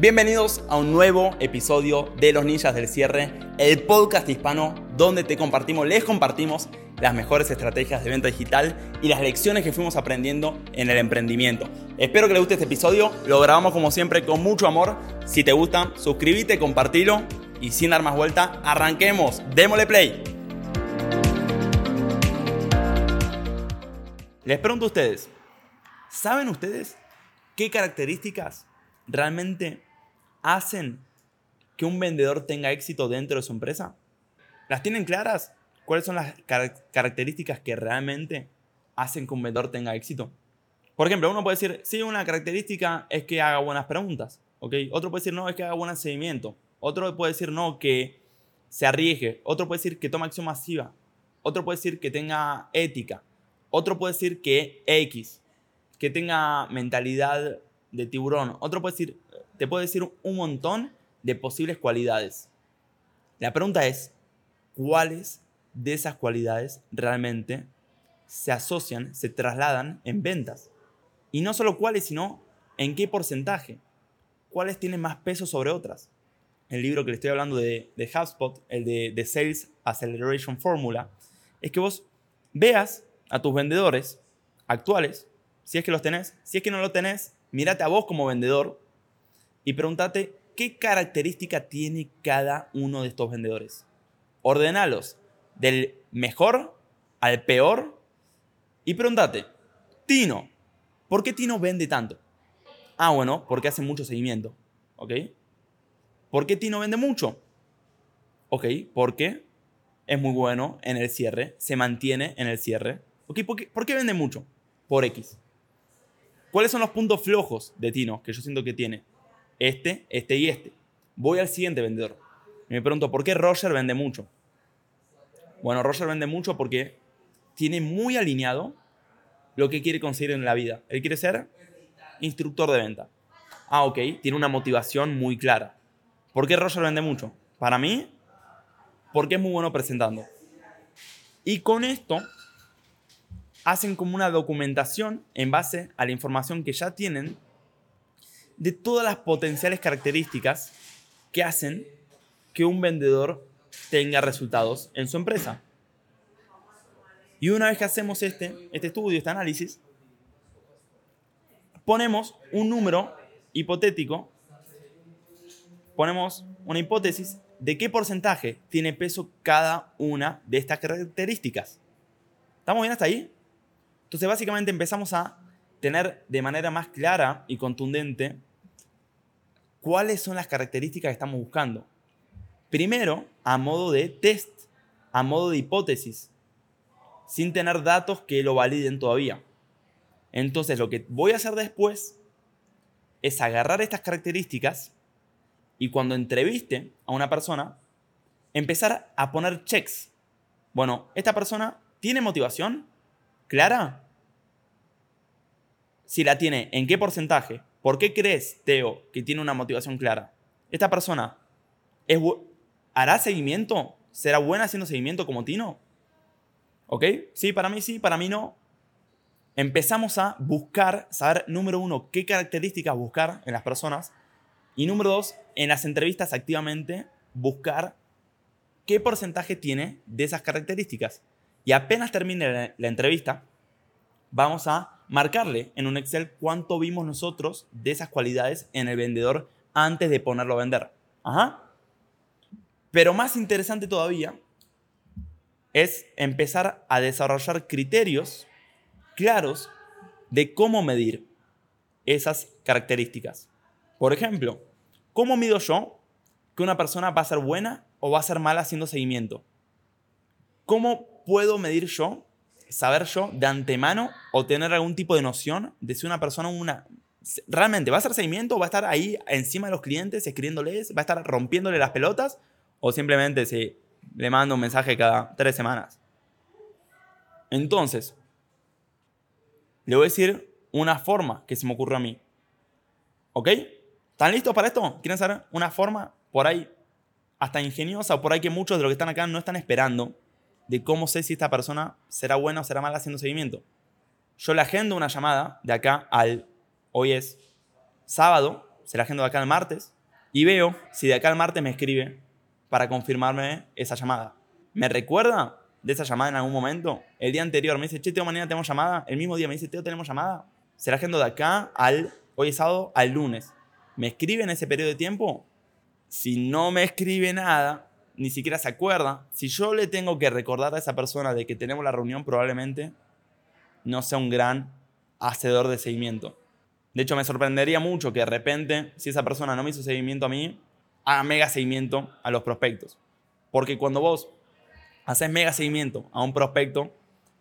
Bienvenidos a un nuevo episodio de Los Ninjas del Cierre, el podcast hispano donde te compartimos, les compartimos las mejores estrategias de venta digital y las lecciones que fuimos aprendiendo en el emprendimiento. Espero que les guste este episodio, lo grabamos como siempre con mucho amor. Si te gusta, suscríbete, compartilo y sin dar más vuelta, arranquemos, démosle play. Les pregunto a ustedes, ¿saben ustedes qué características realmente hacen que un vendedor tenga éxito dentro de su empresa? ¿Las tienen claras? ¿Cuáles son las características que realmente hacen que un vendedor tenga éxito? Por ejemplo, uno puede decir, sí, una característica es que haga buenas preguntas, ¿ok? Otro puede decir, no, es que haga buen seguimiento. Otro puede decir, no, que se arriesgue. Otro puede decir que tome acción masiva. Otro puede decir que tenga ética. Otro puede decir que X, que tenga mentalidad de tiburón. Otro puede decir te puedo decir un montón de posibles cualidades. La pregunta es, ¿cuáles de esas cualidades realmente se asocian, se trasladan en ventas? Y no solo cuáles, sino en qué porcentaje. ¿Cuáles tienen más peso sobre otras? El libro que le estoy hablando de, de HubSpot, el de, de Sales Acceleration Formula, es que vos veas a tus vendedores actuales, si es que los tenés, si es que no los tenés, mírate a vos como vendedor y pregúntate qué característica tiene cada uno de estos vendedores. Ordenalos del mejor al peor y pregúntate, Tino, ¿por qué Tino vende tanto? Ah, bueno, porque hace mucho seguimiento. ¿Ok? ¿Por qué Tino vende mucho? Ok, porque es muy bueno en el cierre, se mantiene en el cierre. Ok, ¿por qué, ¿por qué vende mucho? Por X. ¿Cuáles son los puntos flojos de Tino que yo siento que tiene? este, este y este. Voy al siguiente vendedor. Y me pregunto, ¿por qué Roger vende mucho? Bueno, Roger vende mucho porque tiene muy alineado lo que quiere conseguir en la vida. Él quiere ser instructor de venta. Ah, ok, tiene una motivación muy clara. ¿Por qué Roger vende mucho? Para mí, porque es muy bueno presentando. Y con esto hacen como una documentación en base a la información que ya tienen de todas las potenciales características que hacen que un vendedor tenga resultados en su empresa. Y una vez que hacemos este, este estudio, este análisis, ponemos un número hipotético, ponemos una hipótesis de qué porcentaje tiene peso cada una de estas características. ¿Estamos bien hasta ahí? Entonces básicamente empezamos a tener de manera más clara y contundente cuáles son las características que estamos buscando. Primero, a modo de test, a modo de hipótesis, sin tener datos que lo validen todavía. Entonces, lo que voy a hacer después es agarrar estas características y cuando entreviste a una persona, empezar a poner checks. Bueno, esta persona tiene motivación clara. Si la tiene, ¿en qué porcentaje? ¿Por qué crees, Teo, que tiene una motivación clara? ¿Esta persona hará seguimiento? ¿Será buena haciendo seguimiento como Tino? ¿Ok? Sí, para mí sí, para mí no. Empezamos a buscar, saber, número uno, qué características buscar en las personas. Y número dos, en las entrevistas activamente buscar qué porcentaje tiene de esas características. Y apenas termine la entrevista, vamos a marcarle en un Excel cuánto vimos nosotros de esas cualidades en el vendedor antes de ponerlo a vender. Ajá. Pero más interesante todavía es empezar a desarrollar criterios claros de cómo medir esas características. Por ejemplo, ¿cómo mido yo que una persona va a ser buena o va a ser mala haciendo seguimiento? ¿Cómo puedo medir yo saber yo de antemano o tener algún tipo de noción de si una persona una, realmente va a hacer seguimiento, va a estar ahí encima de los clientes escribiéndoles, va a estar rompiéndole las pelotas o simplemente se le manda un mensaje cada tres semanas. Entonces, le voy a decir una forma que se me ocurrió a mí. ¿Ok? ¿Están listos para esto? ¿Quieren saber una forma por ahí hasta ingeniosa o por ahí que muchos de los que están acá no están esperando? De cómo sé si esta persona será buena o será mala haciendo seguimiento. Yo le agendo una llamada de acá al, hoy es sábado, se la agendo de acá al martes y veo si de acá al martes me escribe para confirmarme esa llamada. ¿Me recuerda de esa llamada en algún momento? El día anterior me dice, che, Teo, mañana tenemos llamada. El mismo día me dice, Teo, tenemos llamada. Se la agendo de acá al, hoy es sábado, al lunes. ¿Me escribe en ese periodo de tiempo? Si no me escribe nada, ni siquiera se acuerda, si yo le tengo que recordar a esa persona de que tenemos la reunión, probablemente no sea un gran hacedor de seguimiento. De hecho, me sorprendería mucho que de repente, si esa persona no me hizo seguimiento a mí, haga mega seguimiento a los prospectos. Porque cuando vos haces mega seguimiento a un prospecto,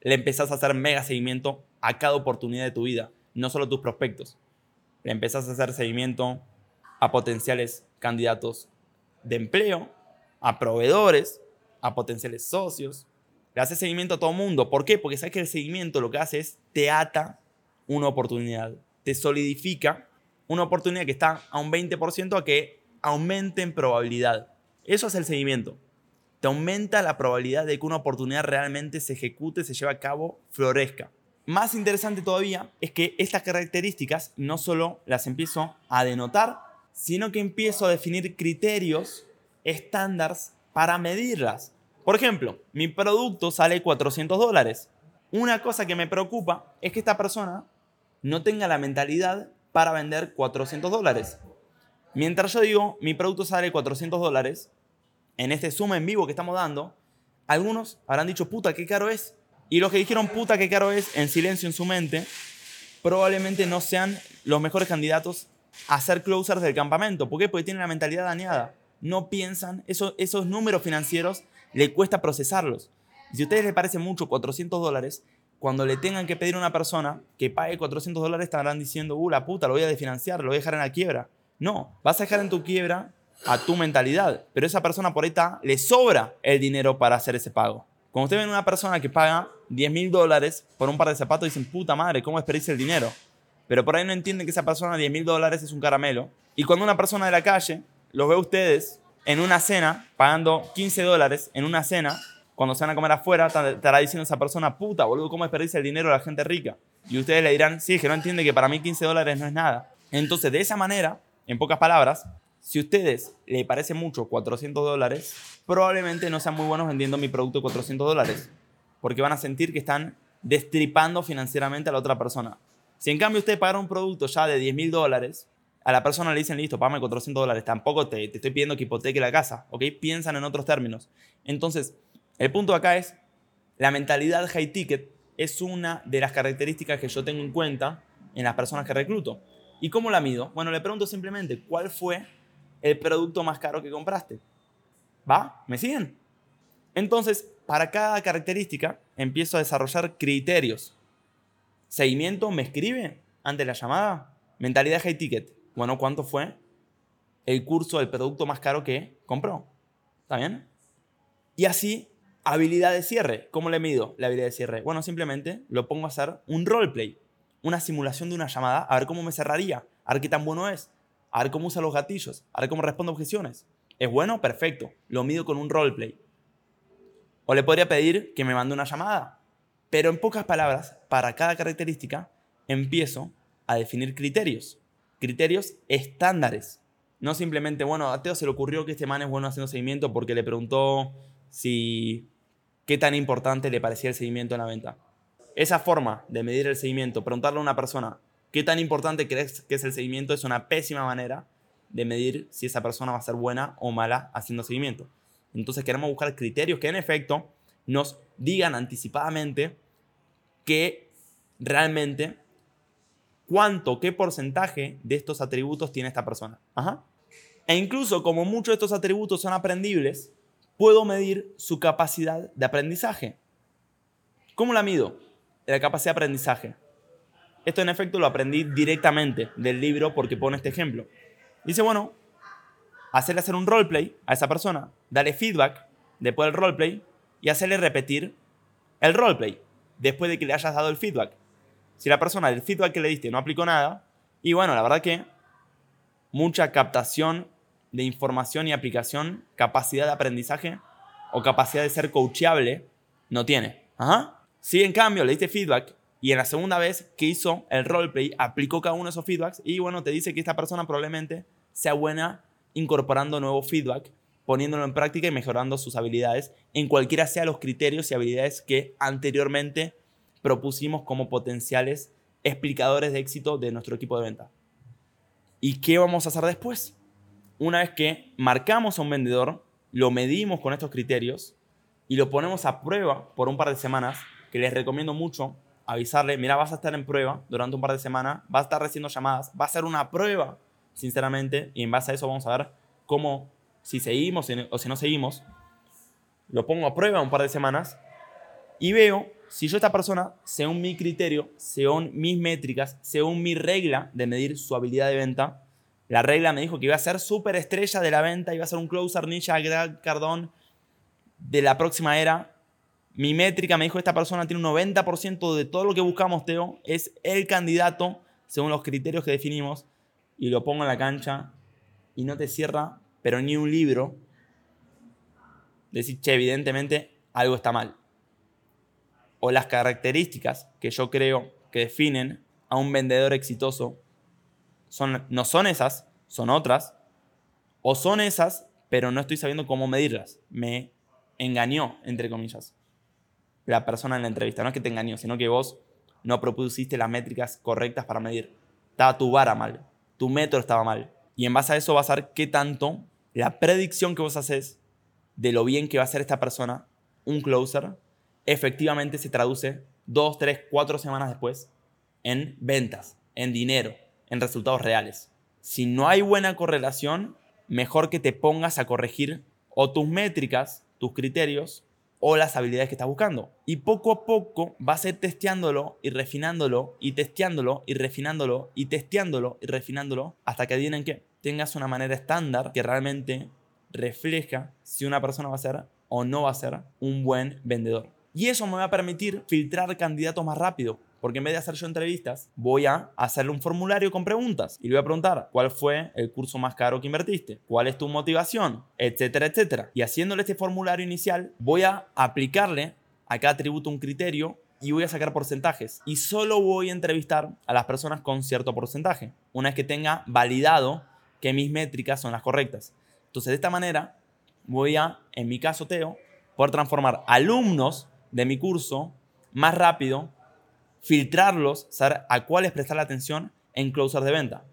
le empezás a hacer mega seguimiento a cada oportunidad de tu vida, no solo a tus prospectos. Le empezás a hacer seguimiento a potenciales candidatos de empleo, a proveedores, a potenciales socios. Le haces seguimiento a todo mundo. ¿Por qué? Porque sabes que el seguimiento lo que hace es te ata una oportunidad, te solidifica una oportunidad que está a un 20% a que aumente en probabilidad. Eso es el seguimiento. Te aumenta la probabilidad de que una oportunidad realmente se ejecute, se lleve a cabo, florezca. Más interesante todavía es que estas características no solo las empiezo a denotar, sino que empiezo a definir criterios, estándares para medirlas. Por ejemplo, mi producto sale 400 dólares. Una cosa que me preocupa es que esta persona no tenga la mentalidad para vender 400 dólares. Mientras yo digo, mi producto sale 400 dólares, en este suma en vivo que estamos dando, algunos habrán dicho, puta, qué caro es. Y los que dijeron, puta, qué caro es, en silencio en su mente, probablemente no sean los mejores candidatos a ser closers del campamento. ¿Por qué? Porque tienen la mentalidad dañada. No piensan, esos, esos números financieros le cuesta procesarlos. Si a ustedes les parece mucho 400 dólares, cuando le tengan que pedir a una persona que pague 400 dólares, estarán diciendo, uh, la puta, lo voy a desfinanciar, lo voy a dejar en la quiebra. No, vas a dejar en tu quiebra a tu mentalidad, pero esa persona por ahí está, le sobra el dinero para hacer ese pago. Cuando usted ven una persona que paga 10 mil dólares por un par de zapatos, dicen, puta madre, ¿cómo desperdicia el dinero? Pero por ahí no entienden que esa persona 10 mil dólares es un caramelo. Y cuando una persona de la calle los ve a ustedes en una cena, pagando 15 dólares en una cena, cuando se van a comer afuera, estará diciendo esa persona, puta, boludo, ¿cómo desperdicia el dinero a la gente rica? Y ustedes le dirán, sí, es que no entiende que para mí 15 dólares no es nada. Entonces, de esa manera, en pocas palabras, si a ustedes le parece mucho 400 dólares, probablemente no sean muy buenos vendiendo mi producto de 400 dólares, porque van a sentir que están destripando financieramente a la otra persona. Si en cambio ustedes pagan un producto ya de 10 mil dólares, a la persona le dicen, listo, págame 400 dólares, tampoco te, te estoy pidiendo que hipoteque la casa, ¿ok? Piensan en otros términos. Entonces, el punto acá es, la mentalidad high ticket es una de las características que yo tengo en cuenta en las personas que recluto. ¿Y cómo la mido? Bueno, le pregunto simplemente, ¿cuál fue el producto más caro que compraste? ¿Va? ¿Me siguen? Entonces, para cada característica, empiezo a desarrollar criterios. Seguimiento, ¿me escribe ante la llamada? Mentalidad high ticket. Bueno, ¿cuánto fue el curso del producto más caro que compró? ¿Está bien? Y así Habilidad de cierre. ¿Cómo le mido la habilidad de cierre? Bueno, simplemente lo pongo a hacer un roleplay, una simulación de una llamada, a ver cómo me cerraría, a ver qué tan bueno es, a ver cómo usa los gatillos, a ver cómo responde objeciones. ¿Es bueno? Perfecto. Lo mido con un roleplay. O le podría pedir que me mande una llamada. Pero en pocas palabras, para cada característica, empiezo a definir criterios. Criterios estándares. No simplemente, bueno, a Teo se le ocurrió que este man es bueno haciendo seguimiento porque le preguntó si qué tan importante le parecía el seguimiento en la venta. Esa forma de medir el seguimiento, preguntarle a una persona qué tan importante crees que es el seguimiento, es una pésima manera de medir si esa persona va a ser buena o mala haciendo seguimiento. Entonces queremos buscar criterios que en efecto nos digan anticipadamente que realmente cuánto, qué porcentaje de estos atributos tiene esta persona. E incluso como muchos de estos atributos son aprendibles, puedo medir su capacidad de aprendizaje. ¿Cómo la mido? La capacidad de aprendizaje. Esto en efecto lo aprendí directamente del libro porque pone este ejemplo. Dice, bueno, hacerle hacer un roleplay a esa persona, darle feedback después del roleplay y hacerle repetir el roleplay después de que le hayas dado el feedback. Si la persona del feedback que le diste no aplicó nada, y bueno, la verdad que mucha captación de información y aplicación, capacidad de aprendizaje o capacidad de ser coachable, no tiene. Ajá. Si en cambio le diste feedback Y en la segunda vez que hizo el roleplay, aplicó cada uno de esos feedbacks y bueno, te dice que esta persona probablemente sea buena incorporando nuevo feedback, poniéndolo en práctica y mejorando sus habilidades en cualquiera sea los criterios y habilidades que anteriormente propusimos como potenciales explicadores de éxito de nuestro equipo de venta. ¿Y qué vamos a hacer después? Una vez que marcamos a un vendedor, lo medimos con estos criterios y lo ponemos a prueba por un par de semanas, que les recomiendo mucho avisarle, mira, vas a estar en prueba durante un par de semanas, vas a estar recibiendo llamadas, va a ser una prueba, sinceramente, y en base a eso vamos a ver cómo, si seguimos o si no seguimos, lo pongo a prueba un par de semanas y veo si yo esta persona, según mi criterio, según mis métricas, según mi regla de medir su habilidad de venta, la regla me dijo que iba a ser súper estrella de la venta, iba a ser un closer ninja Greg Cardón de la próxima era, mi métrica me dijo esta persona tiene un 90% de todo lo que buscamos, Teo, es el candidato según los criterios que definimos y lo pongo en la cancha y no te cierra, pero ni un libro. Decir, che, evidentemente algo está mal. O las características que yo creo que definen a un vendedor exitoso son, no son esas, son otras. O son esas, pero no estoy sabiendo cómo medirlas. Me engañó, entre comillas la persona en la entrevista. No es que te engañó, sino que vos no propusiste las métricas correctas para medir. Estaba tu vara mal, tu método estaba mal. Y en base a eso vas a ver qué tanto la predicción que vos haces de lo bien que va a ser esta persona, un closer, efectivamente se traduce dos, tres, cuatro semanas después en ventas, en dinero, en resultados reales. Si no hay buena correlación, mejor que te pongas a corregir o tus métricas, tus criterios, o las habilidades que estás buscando. Y poco a poco vas a ir testeándolo y refinándolo y testeándolo y refinándolo y testeándolo y refinándolo hasta que adivinen que tengas una manera estándar que realmente refleja si una persona va a ser o no va a ser un buen vendedor. Y eso me va a permitir filtrar candidatos más rápido. Porque en vez de hacer yo entrevistas, voy a hacerle un formulario con preguntas y le voy a preguntar cuál fue el curso más caro que invertiste, cuál es tu motivación, etcétera, etcétera. Y haciéndole este formulario inicial, voy a aplicarle a cada atributo un criterio y voy a sacar porcentajes. Y solo voy a entrevistar a las personas con cierto porcentaje, una vez que tenga validado que mis métricas son las correctas. Entonces, de esta manera, voy a, en mi caso, Teo, poder transformar alumnos de mi curso más rápido filtrarlos, saber a cuáles prestar la atención en closer de venta.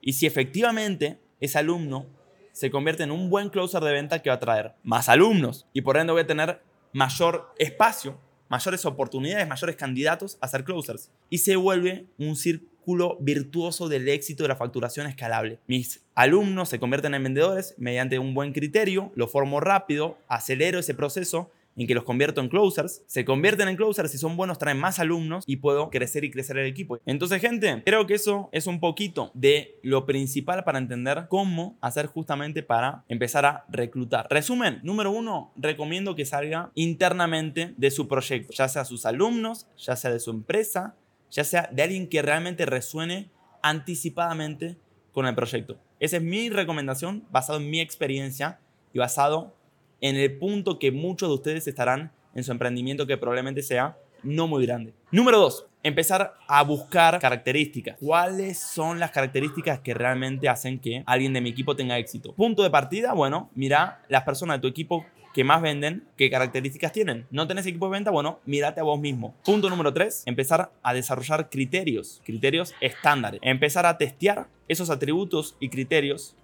Y si efectivamente ese alumno se convierte en un buen closer de venta que va a traer más alumnos y por ende voy a tener mayor espacio, mayores oportunidades, mayores candidatos a ser closers. Y se vuelve un círculo virtuoso del éxito de la facturación escalable. Mis alumnos se convierten en vendedores mediante un buen criterio, lo formo rápido, acelero ese proceso en que los convierto en closers, se convierten en closers, si son buenos traen más alumnos y puedo crecer y crecer el equipo. Entonces, gente, creo que eso es un poquito de lo principal para entender cómo hacer justamente para empezar a reclutar. Resumen, número uno, recomiendo que salga internamente de su proyecto, ya sea sus alumnos, ya sea de su empresa, ya sea de alguien que realmente resuene anticipadamente con el proyecto. Esa es mi recomendación basado en mi experiencia y basado en el punto que muchos de ustedes estarán en su emprendimiento que probablemente sea no muy grande. Número dos, empezar a buscar características. ¿Cuáles son las características que realmente hacen que alguien de mi equipo tenga éxito? Punto de partida, bueno, mira las personas de tu equipo que más venden, qué características tienen. ¿No tenés equipo de venta? Bueno, mírate a vos mismo. Punto número tres, empezar a desarrollar criterios, criterios estándares. Empezar a testear esos atributos y criterios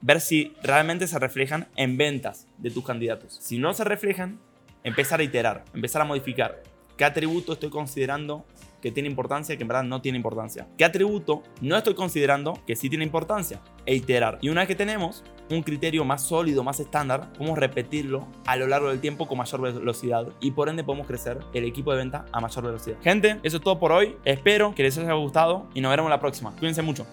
ver si realmente se reflejan en ventas de tus candidatos. Si no se reflejan, empezar a iterar, empezar a modificar. ¿Qué atributo estoy considerando que tiene importancia que en verdad no tiene importancia? ¿Qué atributo no estoy considerando que sí tiene importancia? E iterar. Y una vez que tenemos un criterio más sólido, más estándar, podemos repetirlo a lo largo del tiempo con mayor velocidad y por ende podemos crecer el equipo de venta a mayor velocidad. Gente, eso es todo por hoy. Espero que les haya gustado y nos veremos la próxima. Cuídense mucho.